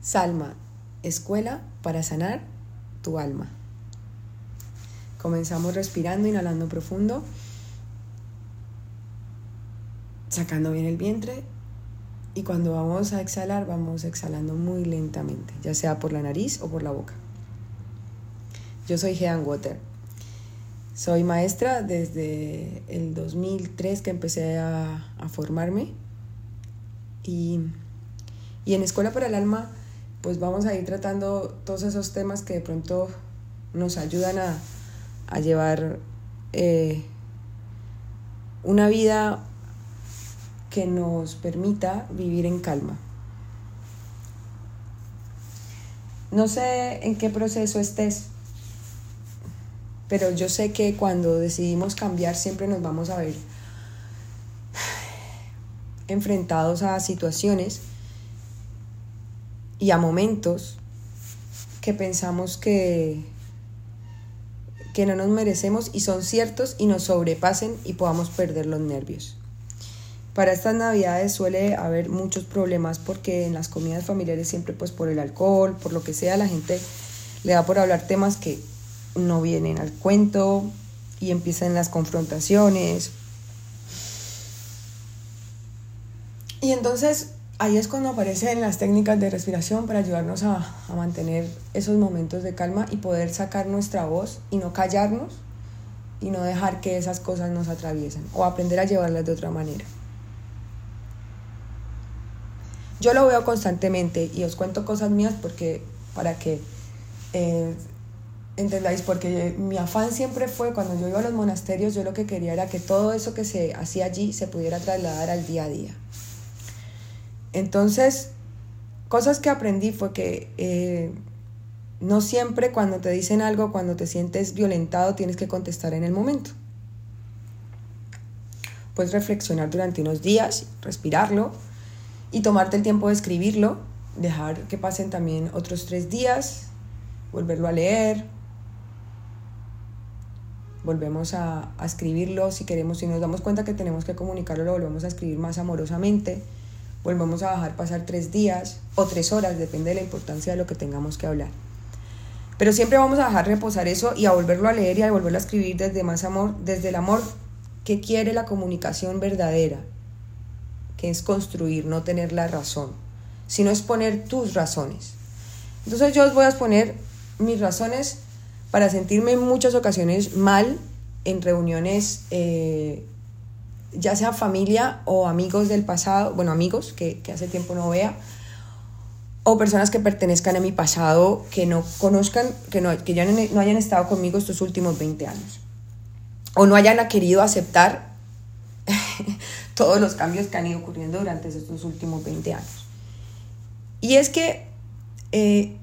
Salma, escuela para sanar tu alma. Comenzamos respirando, inhalando profundo, sacando bien el vientre y cuando vamos a exhalar vamos exhalando muy lentamente, ya sea por la nariz o por la boca. Yo soy Hean Water. Soy maestra desde el 2003 que empecé a, a formarme y, y en Escuela para el Alma pues vamos a ir tratando todos esos temas que de pronto nos ayudan a, a llevar eh, una vida que nos permita vivir en calma. No sé en qué proceso estés, pero yo sé que cuando decidimos cambiar siempre nos vamos a ver enfrentados a situaciones y a momentos que pensamos que, que no nos merecemos y son ciertos y nos sobrepasen y podamos perder los nervios. Para estas navidades suele haber muchos problemas porque en las comidas familiares siempre pues por el alcohol, por lo que sea, la gente le da por hablar temas que no vienen al cuento y empiezan las confrontaciones. Y entonces ahí es cuando aparecen las técnicas de respiración para ayudarnos a, mantener esos momentos de calma y poder sacar nuestra voz y no callarnos y no dejar que esas cosas nos atraviesen o aprender a llevarlas de otra manera. Yo lo veo constantemente y os cuento cosas mías porque para que eh, entendáis, porque mi afán siempre fue cuando yo iba a los monasterios, yo lo que quería era que todo eso que se hacía allí se pudiera trasladar al día a día. Entonces, cosas que aprendí fue que eh, no siempre cuando te dicen algo, cuando te sientes violentado, tienes que contestar en el momento. Puedes reflexionar durante unos días, respirarlo y tomarte el tiempo de escribirlo, dejar que pasen también otros tres días, volverlo a leer, volvemos a, a escribirlo si queremos, si nos damos cuenta que tenemos que comunicarlo, lo volvemos a escribir más amorosamente volvemos a dejar pasar tres días o tres horas, depende de la importancia de lo que tengamos que hablar. Pero siempre vamos a dejar reposar eso y a volverlo a leer y a volverlo a escribir desde más amor, desde el amor que quiere la comunicación verdadera, que es construir, no tener la razón, sino es poner tus razones. Entonces yo os voy a exponer mis razones para sentirme en muchas ocasiones mal en reuniones eh, ya sea familia o amigos del pasado, bueno, amigos que, que hace tiempo no vea, o personas que pertenezcan a mi pasado, que no conozcan, que, no, que ya no, no hayan estado conmigo estos últimos 20 años, o no hayan querido aceptar todos los cambios que han ido ocurriendo durante estos últimos 20 años. Y es que eh,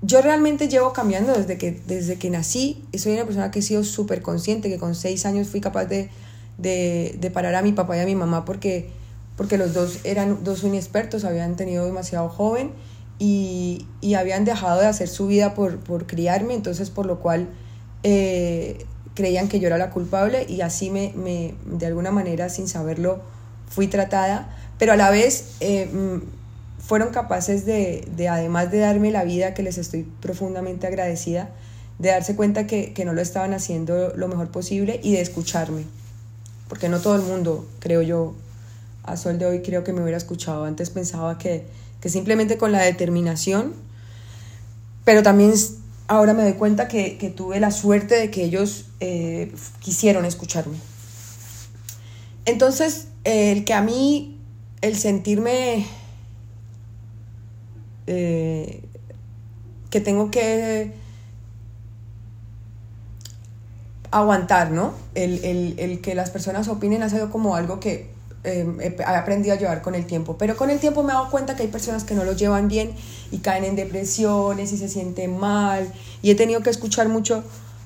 yo realmente llevo cambiando desde que, desde que nací, soy una persona que he sido súper consciente, que con 6 años fui capaz de de, de, parar a mi papá y a mi mamá porque, porque los dos eran dos inexpertos, habían tenido demasiado joven y, y habían dejado de hacer su vida por, por criarme, entonces por lo cual eh, creían que yo era la culpable y así me, me, de alguna manera sin saberlo fui tratada, pero a la vez eh, mm, fueron capaces de, de, además de darme la vida que les estoy profundamente agradecida, de darse cuenta que, que no lo estaban haciendo lo mejor posible y de escucharme porque no todo el mundo, creo yo, a sol de hoy creo que me hubiera escuchado. Antes pensaba que, que simplemente con la determinación, pero también ahora me doy cuenta que, que tuve la suerte de que ellos eh, quisieron escucharme. Entonces, el que a mí, el sentirme eh, que tengo que aguantar, ¿no? El, el, el, que las personas opinen ha sido como algo que eh, he aprendido a llevar con el tiempo. Pero con el tiempo me he dado cuenta que hay personas que no lo llevan bien y caen en depresiones y se sienten mal. Y he tenido que escuchar mucho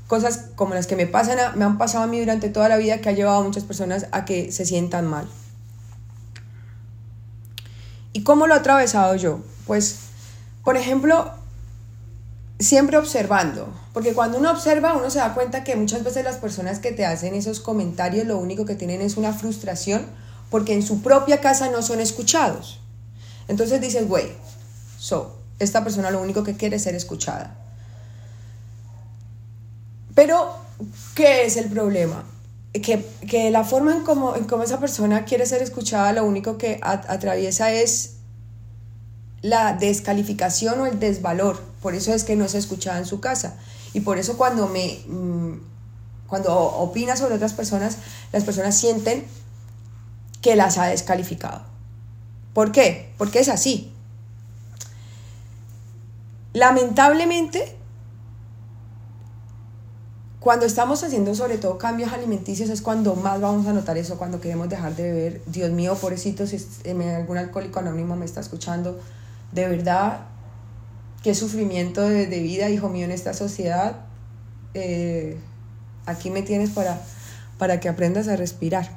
cosas como las que me pasan, me han pasado a mí durante toda la vida que ha llevado a muchas personas a que se sientan mal. ¿Y cómo lo he atravesado yo? Pues, por ejemplo, siempre observando, porque cuando uno observa uno se da cuenta que muchas veces las personas que te hacen esos comentarios lo único que tienen es una frustración porque en su propia casa no son escuchados. Entonces dices, güey, so, esta persona lo único que quiere es ser escuchada. Pero, ¿qué es el problema? Que, la forma en cómo, en esa persona quiere ser escuchada, lo único que atraviesa es la descalificación o el desvalor. Por eso es que no es escuchada en su casa. Y por eso cuando me... Mm, cuando opina sobre otras personas, las personas sienten que las ha descalificado. ¿Por qué? Porque es así. Lamentablemente, cuando estamos haciendo sobre todo cambios alimenticios es cuando más vamos a notar eso, cuando queremos dejar de beber. Dios mío, pobrecito, si algún alcohólico anónimo me está escuchando, de verdad, qué sufrimiento de, vida, hijo mío, en esta sociedad. Eh, aquí me tienes para, para que aprendas a respirar.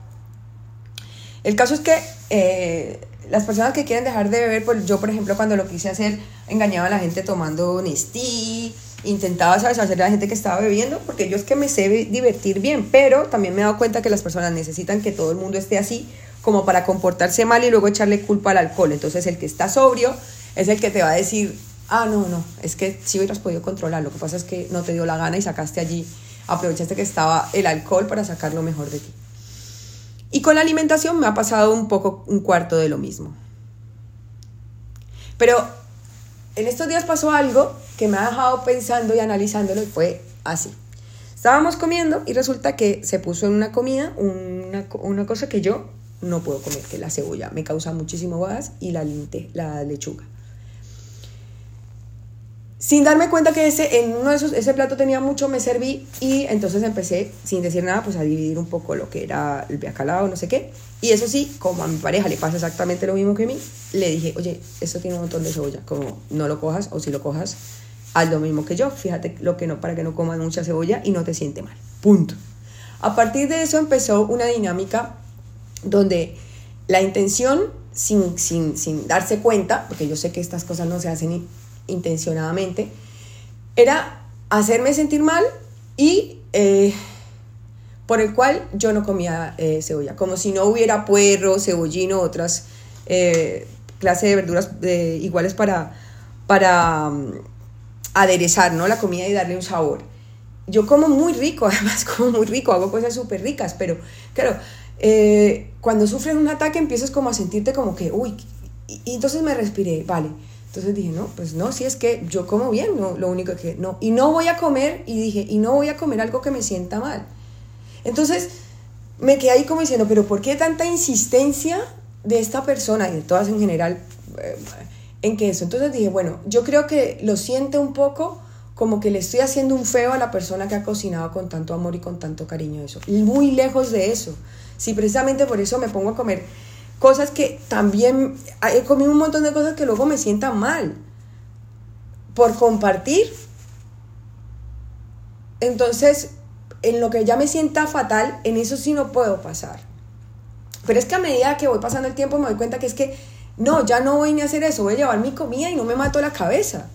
El caso es que eh, las personas que quieren dejar de beber, pues yo por ejemplo cuando lo quise hacer, engañaba a la gente tomando Nestí, intentaba ¿sabes? hacer a la gente que estaba bebiendo, porque yo es que me sé divertir bien, pero también me he dado cuenta que las personas necesitan que todo el mundo esté así como para comportarse mal y luego echarle culpa al alcohol. Entonces el que está sobrio es el que te va a decir, ah, no, no, es que sí hubieras podido controlar, lo que pasa es que no te dio la gana y sacaste allí, aprovechaste que estaba el alcohol para sacar lo mejor de ti. Y con la alimentación me ha pasado un poco un cuarto de lo mismo. Pero en estos días pasó algo que me ha dejado pensando y analizándolo y fue así. Estábamos comiendo y resulta que se puso en una comida una, una cosa que yo no puedo comer, que es la cebolla. Me causa muchísimo gas y la, la lechuga sin darme cuenta que ese, en uno de esos, ese plato tenía mucho, me serví y entonces empecé, sin decir nada, pues a dividir un poco lo que era el biacalao, no sé qué. Y eso sí, como a mi pareja le pasa exactamente lo mismo que a mí, le dije, oye, esto tiene un montón de cebolla, como no lo cojas o si lo cojas, haz lo mismo que yo, fíjate lo que no, para que no comas mucha cebolla y no te siente mal. Punto. A partir de eso empezó una dinámica donde la intención, sin, sin, sin darse cuenta, porque yo sé que estas cosas no se hacen intencionadamente, era hacerme sentir mal y eh, por el cual yo no comía eh, cebolla, como si no hubiera puerro, cebollino, otras eh, clases de verduras iguales para, para mm, aderezar ¿no? la comida y darle un sabor. Yo como muy rico, además como muy rico, hago cosas súper ricas, pero claro, cuando sufres un ataque empiezas como a sentirte como que, uy, y entonces me respiré, vale, entonces dije, no, pues no, si es que yo como bien, no, lo único que no. Y no voy a comer, y dije, y no voy a comer algo que me sienta mal. Entonces me quedé ahí como diciendo, pero ¿por qué tanta insistencia de esta persona y de todas en general eh, en que eso? Entonces dije, bueno, yo creo que lo siente un poco como que le estoy haciendo un feo a la persona que ha cocinado con tanto amor y con tanto cariño eso. Y muy lejos de eso. Si precisamente por eso me pongo a comer cosas que también he comido un montón de cosas que luego me sientan mal por compartir. Entonces, en lo que ya me sienta fatal, en eso sí no puedo pasar. Pero es que a medida que voy pasando el tiempo me doy cuenta que es que no, ya no voy ni a hacer eso, voy a llevar mi comida y no me mato la cabeza.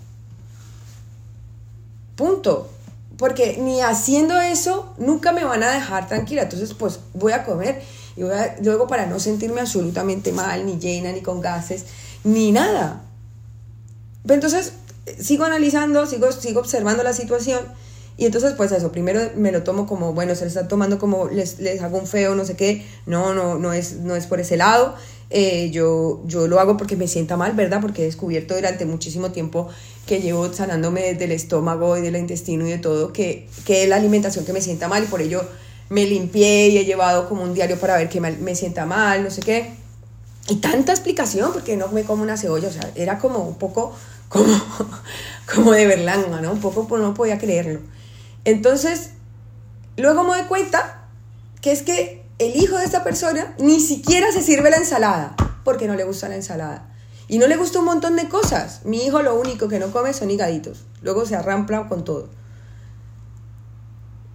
Punto. Porque ni haciendo eso nunca me van a dejar tranquila. Entonces, pues voy a comer y luego para no sentirme absolutamente mal, ni llena, ni con gases, ni nada. Entonces, sigo analizando, sigo, sigo observando la situación. Y entonces, pues eso, primero me lo tomo como, bueno, se le está tomando como, les, les hago un feo, no sé qué. No, no, no es, no es por ese lado. Eh, yo, yo lo hago porque me sienta mal, ¿verdad? Porque he descubierto durante muchísimo tiempo que llevo sanándome del estómago y del intestino y de todo, que, que es la alimentación que me sienta mal y por ello me limpié y he llevado como un diario para ver que me, sienta mal, no sé qué. Y tanta explicación, porque no me como una cebolla, o sea, era como un poco como, como de berlanga, ¿no? Un poco pues, no podía creerlo. Entonces, luego me doy cuenta que es que el hijo de esta persona ni siquiera se sirve la ensalada, porque no le gusta la ensalada. Y no le gusta un montón de cosas. Mi hijo lo único que no come son higaditos. Luego se arrampla con todo.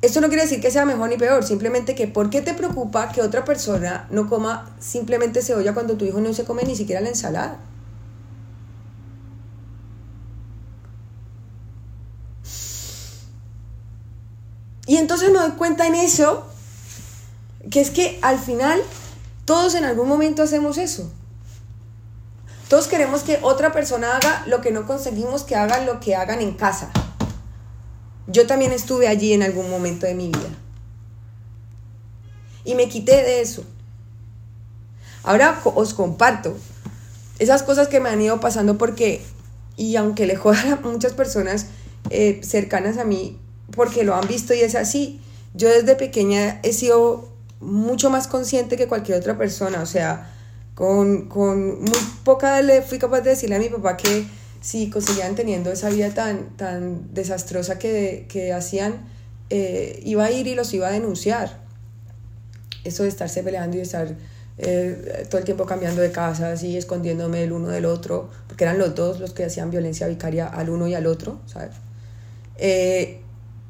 Esto no quiere decir que sea mejor ni peor, simplemente que ¿por qué te preocupa que otra persona no coma simplemente cebolla cuando tu hijo no se come ni siquiera la ensalada? Y entonces me doy cuenta en eso, que es que al final todos en algún momento hacemos eso. Todos queremos que otra persona haga lo que no conseguimos que hagan lo que hagan en casa. Yo también estuve allí en algún momento de mi vida. Y me quité de eso. Ahora os comparto esas cosas que me han ido pasando porque, y aunque le jodan a muchas personas eh, cercanas a mí, porque lo han visto y es así, yo desde pequeña he sido mucho más consciente que cualquier otra persona, o sea, con, con muy poca le fui capaz de decirle a mi papá que si conseguían teniendo esa vida tan, tan desastrosa que, que hacían, eh, iba a ir y los iba a denunciar. Eso de estarse peleando y estar eh, todo el tiempo cambiando de casas y escondiéndome el uno del otro, porque eran los dos los que hacían violencia vicaria al uno y al otro, ¿sabes? Eh,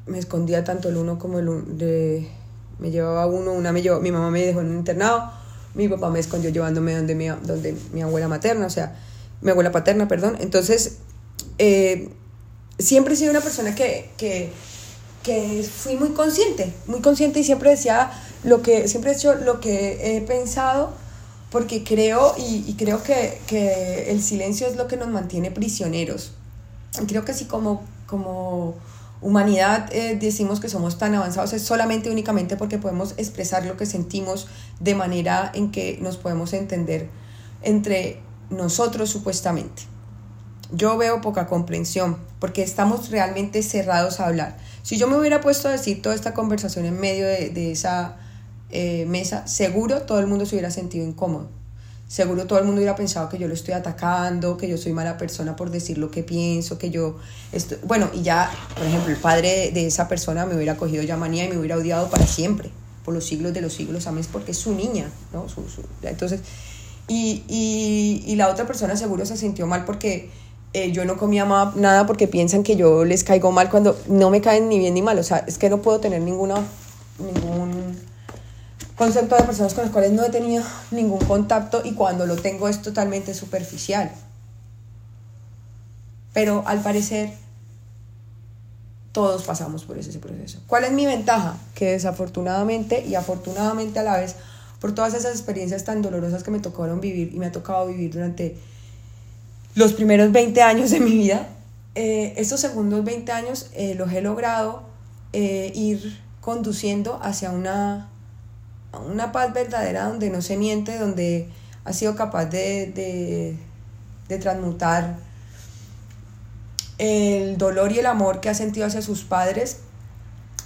me escondía tanto el uno como el de, me llevaba uno, una me llevó, mi mamá me dejó en un internado, mi papá me escondió llevándome donde mi, donde mi abuela materna, o sea, mi abuela paterna, perdón. Entonces, eh, siempre he sido una persona que, que, que fui muy consciente, muy consciente y siempre decía lo que siempre he hecho lo que he pensado porque creo y, creo que, que, el silencio es lo que nos mantiene prisioneros. Creo que así como, como humanidad eh, decimos que somos tan avanzados es solamente únicamente porque podemos expresar lo que sentimos de manera en que nos podemos entender entre nosotros supuestamente. Yo veo poca comprensión porque estamos realmente cerrados a hablar. Si yo me hubiera puesto a decir toda esta conversación en medio de, de esa eh, mesa, seguro todo el mundo se hubiera sentido incómodo. Seguro todo el mundo hubiera pensado que yo lo estoy atacando, que yo soy mala persona por decir lo que pienso, que yo... Estoy... Bueno, y ya, por ejemplo, el padre de esa persona me hubiera cogido ya manía y me hubiera odiado para siempre, por los siglos de los siglos, ¿sabes? Porque es su niña, ¿no? Entonces, y, y, la otra persona seguro se sintió mal porque eh, yo no comía nada porque piensan que yo les caigo mal cuando no me caen ni bien ni mal. O sea, es que no puedo tener ninguna, ningún concepto de personas con las cuales no he tenido ningún contacto y cuando lo tengo es totalmente superficial. Pero al parecer todos pasamos por ese proceso. ¿Cuál es mi ventaja? Que desafortunadamente y afortunadamente a la vez, por todas esas experiencias tan dolorosas que me tocaron vivir y me ha tocado vivir durante los primeros 20 años de mi vida, eh, estos segundos 20 años eh, los he logrado eh, ir conduciendo hacia una una paz verdadera donde no se miente, donde ha sido capaz de, transmutar el dolor y el amor que ha sentido hacia sus padres,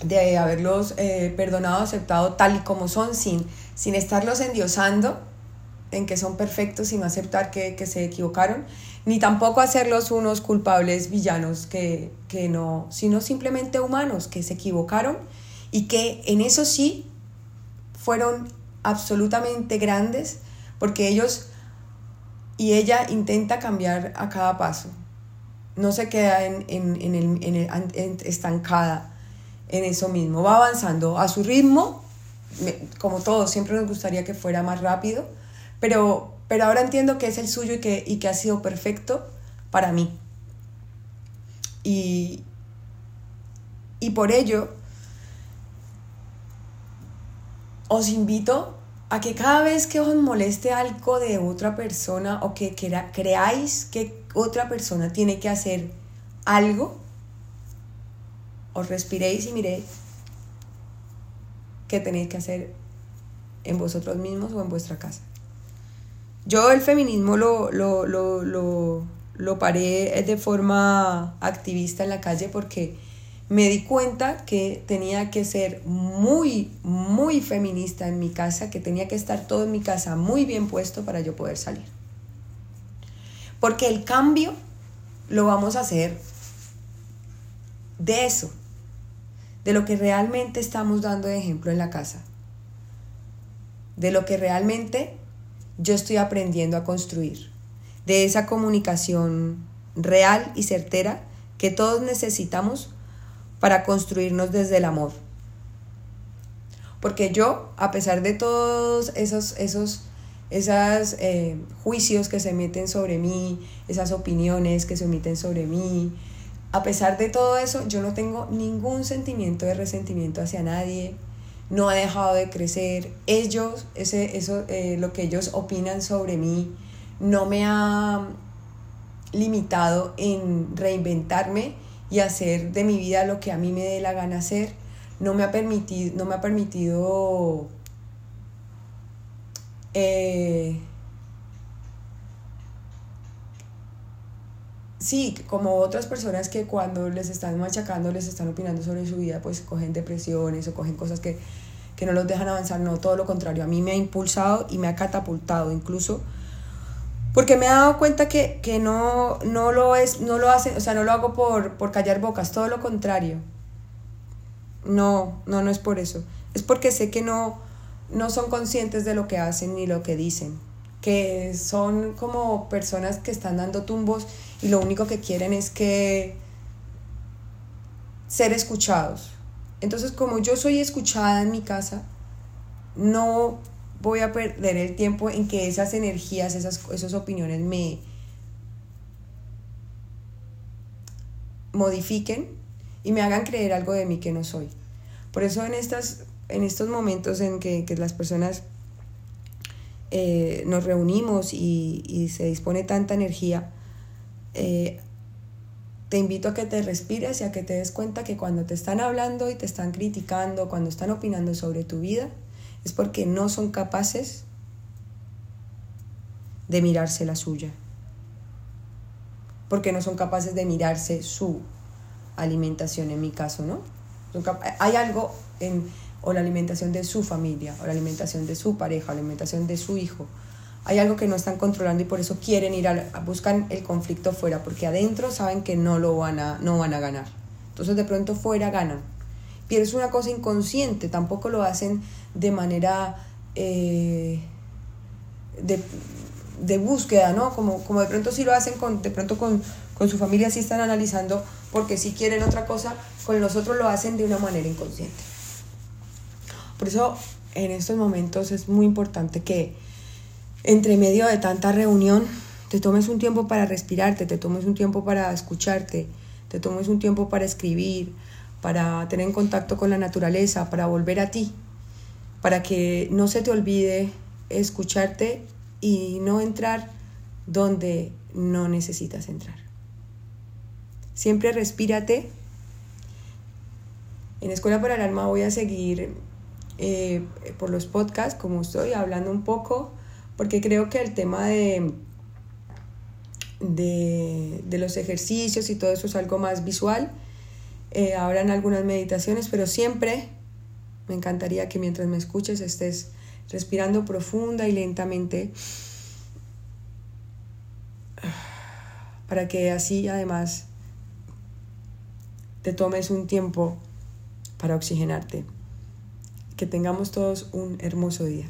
de haberlos eh, perdonado, aceptado tal y como son, sin, sin estarlos endiosando en que son perfectos, sin aceptar que, se equivocaron, ni tampoco hacerlos unos culpables villanos que, que no, sino simplemente humanos que se equivocaron y que en eso sí fueron absolutamente grandes porque ellos y ella intenta cambiar a cada paso. No se queda en, el, estancada en eso mismo. Va avanzando a su ritmo, como todos, siempre nos gustaría que fuera más rápido, pero, pero ahora entiendo que es el suyo y que, y que ha sido perfecto para mí. Y, y por ello os invito a que cada vez que os moleste algo de otra persona o que creáis que otra persona tiene que hacer algo, os respiréis y miréis qué tenéis que hacer en vosotros mismos o en vuestra casa. Yo el feminismo lo, lo, lo, lo, lo paré de forma activista en la calle porque me di cuenta que tenía que ser muy, muy feminista en mi casa, que tenía que estar todo en mi casa muy bien puesto para yo poder salir. Porque el cambio lo vamos a hacer de eso, de lo que realmente estamos dando de ejemplo en la casa, de lo que realmente yo estoy aprendiendo a construir, de esa comunicación real y certera que todos necesitamos para construirnos desde el amor. Porque yo, a pesar de todos esos, esos, esos eh, juicios que se meten sobre mí, esas opiniones que se emiten sobre mí, a pesar de todo eso, yo no tengo ningún sentimiento de resentimiento hacia nadie, no ha dejado de crecer. Ellos, ese, eso, eh, lo que ellos opinan sobre mí, no me ha limitado en reinventarme y hacer de mi vida lo que a mí me dé la gana hacer. No me ha permitido, no me ha permitido eh, sí, como otras personas que cuando les están machacando, les están opinando sobre su vida, pues cogen depresiones o cogen cosas que, que no los dejan avanzar. No, todo lo contrario. A mí me ha impulsado y me ha catapultado incluso porque me he dado cuenta que, no, no lo es, no lo hace, o sea, no lo hago por, por callar bocas, todo lo contrario. No, no, no es por eso. Es porque sé que no, no son conscientes de lo que hacen ni lo que dicen. Que son como personas que están dando tumbos y lo único que quieren es que ser escuchados. Entonces, como yo soy escuchada en mi casa, no voy a perder el tiempo en que esas energías, esas, esas opiniones me modifiquen y me hagan creer algo de mí que no soy. Por eso en, estas, en estos momentos en que, las personas eh, nos reunimos y, se dispone tanta energía, eh, te invito a que te respires y a que te des cuenta que cuando te están hablando y te están criticando, cuando están opinando sobre tu vida, es porque no son capaces de mirarse la suya. Porque no son capaces de mirarse su alimentación, en mi caso, ¿no? Hay algo en o la alimentación de su familia, o la alimentación de su pareja, o la alimentación de su hijo. Hay algo que no están controlando y por eso quieren ir a, buscar el conflicto fuera, porque adentro saben que no lo van a, no van a ganar. Entonces de pronto fuera ganan. Pero es una cosa inconsciente, tampoco lo hacen de manera eh, de, búsqueda, ¿no? Como, como de pronto sí lo hacen con, de pronto con, su familia, sí están analizando porque si quieren otra cosa, con los otros lo hacen de una manera inconsciente. Por eso en estos momentos es muy importante que entre medio de tanta reunión te tomes un tiempo para respirarte, te tomes un tiempo para escucharte, te tomes un tiempo para escribir, para tener en contacto con la naturaleza, para volver a ti, para que no se te olvide escucharte y no entrar donde no necesitas entrar. Siempre respírate. En Escuela para el Alma voy a seguir eh, por los podcasts, como estoy, hablando un poco, porque creo que el tema de, de, de los ejercicios y todo eso es algo más visual eh, habrán algunas meditaciones, pero siempre me encantaría que mientras me escuches estés respirando profunda y lentamente para que así además te tomes un tiempo para oxigenarte. Que tengamos todos un hermoso día.